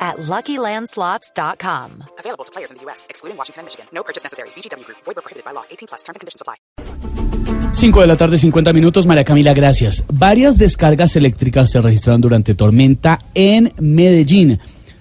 at LuckyLandSlots.com. Available to players in the U.S., excluding Washington and Michigan. No purchase necessary. VGW Group. Void prohibited by law. 18 plus. Terms and conditions apply. 5 de la tarde, 50 minutos. María Camila, gracias. Varias descargas eléctricas se registraron durante tormenta en Medellín.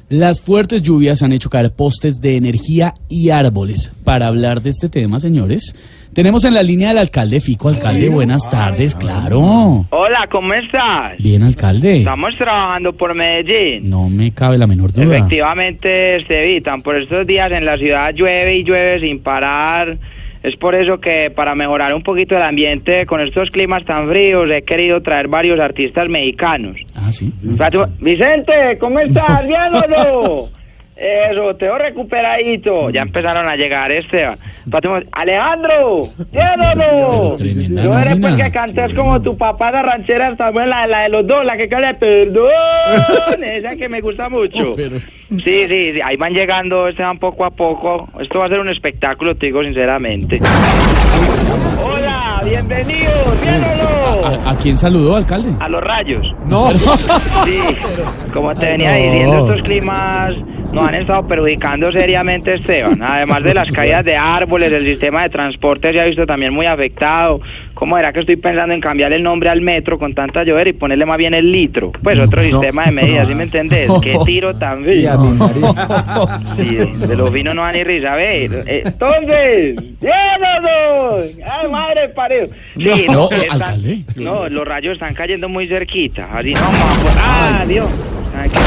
Las fuertes lluvias han hecho caer postes de energía y árboles. Para hablar de este tema, señores, tenemos en la línea al alcalde Fico. Alcalde, buenas tardes, claro. Hola, ¿cómo estás? Bien, alcalde. Estamos trabajando por Medellín. No me cabe la menor duda. Efectivamente, se evitan. Por estos días en la ciudad llueve y llueve sin parar. Es por eso que para mejorar un poquito el ambiente con estos climas tan fríos he querido traer varios artistas mexicanos. Ah, sí. Vicente, ¿cómo estás? ¿Bien o no? Eso, te veo recuperadito. Ya empezaron a llegar, Esteban. Alejandro, ¿bien o no? tremenda Yo eres pues que cantes como tu papá la ranchera, fue la, la de los dos, la que canta perdón, esa que me gusta mucho. Sí, sí, sí, ahí van llegando, Esteban, poco a poco. Esto va a ser un espectáculo, te digo sinceramente. Hola, bienvenidos, ¿bien o no? ¿A, quién saludó, alcalde? A los rayos. No. Sí, como te venía no. diciendo, estos climas nos han estado perjudicando seriamente, Esteban. Además de las caídas de árboles, el sistema de transporte se ha visto también muy afectado. ¿Cómo era que estoy pensando en cambiar el nombre al metro con tanta llover y ponerle más bien el litro? Pues otro sistema de medidas, ¿sí me entendés? ¿Qué tiro tan fino? Sí, de los vinos no van ni risa, a ver. Entonces, ¡llévanos! ¡Ay, madre parejo! Sí, No, están- los rayos están cayendo muy cerquita. Así no, ¡Ah, Dios! Ay, qué-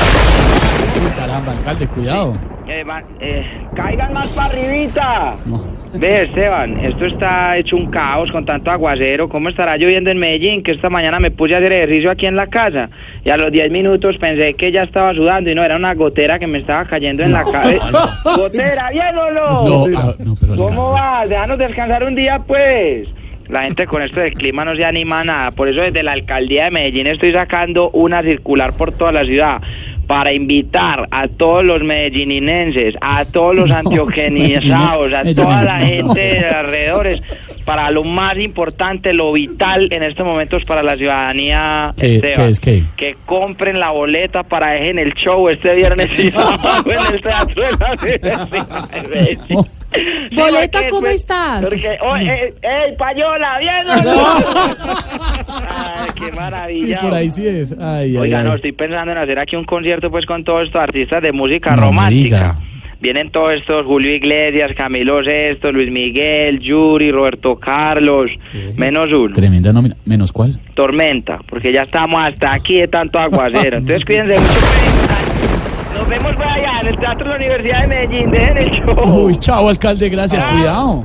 Caramba, alcalde, cuidado. Eh, eh, ¡Caigan más para arribita! No. Ve, Esteban, esto está hecho un caos con tanto aguacero. ¿Cómo estará lloviendo en Medellín? Que esta mañana me puse a hacer ejercicio aquí en la casa y a los 10 minutos pensé que ya estaba sudando y no, era una gotera que me estaba cayendo en la cabeza. ¿Gotera, bien o no? No, ah, no, pero ¿Cómo vas? Déjanos descansar un día, pues. La gente con esto del clima no se anima a nada. Por eso desde la alcaldía de Medellín estoy sacando una circular por toda la ciudad para invitar a todos los medellininenses, a todos los antioquenizados, a toda la gente de alrededores, para lo más importante, lo vital en estos momentos para la ciudadanía. ¿Qué- Esteban, qué es qué? Que compren la boleta para dejen el show este viernes y sábado en el Teatro de la Universidad Boleta, ¿cómo estás? Porque, oh, eh, ¡Ey, payola! ¿Bien no? Qué Sí, maravilla. por ahí sí es. Ay, Oiga, ay. no, estoy pensando en hacer aquí un concierto pues con todos estos artistas de música No romántica. Vienen todos estos, Julio Iglesias, Camilo Sesto, Luis Miguel, Yuri, Roberto Carlos, menos uno, Tremenda nómina. ¿Menos cuál? Tormenta, porque ya estamos hasta aquí de tanto aguacero. Entonces cuídense mucho. Nos vemos por allá en el Teatro de la Universidad de Medellín, dejen el show. Uy, chao, alcalde, gracias. Cuidado.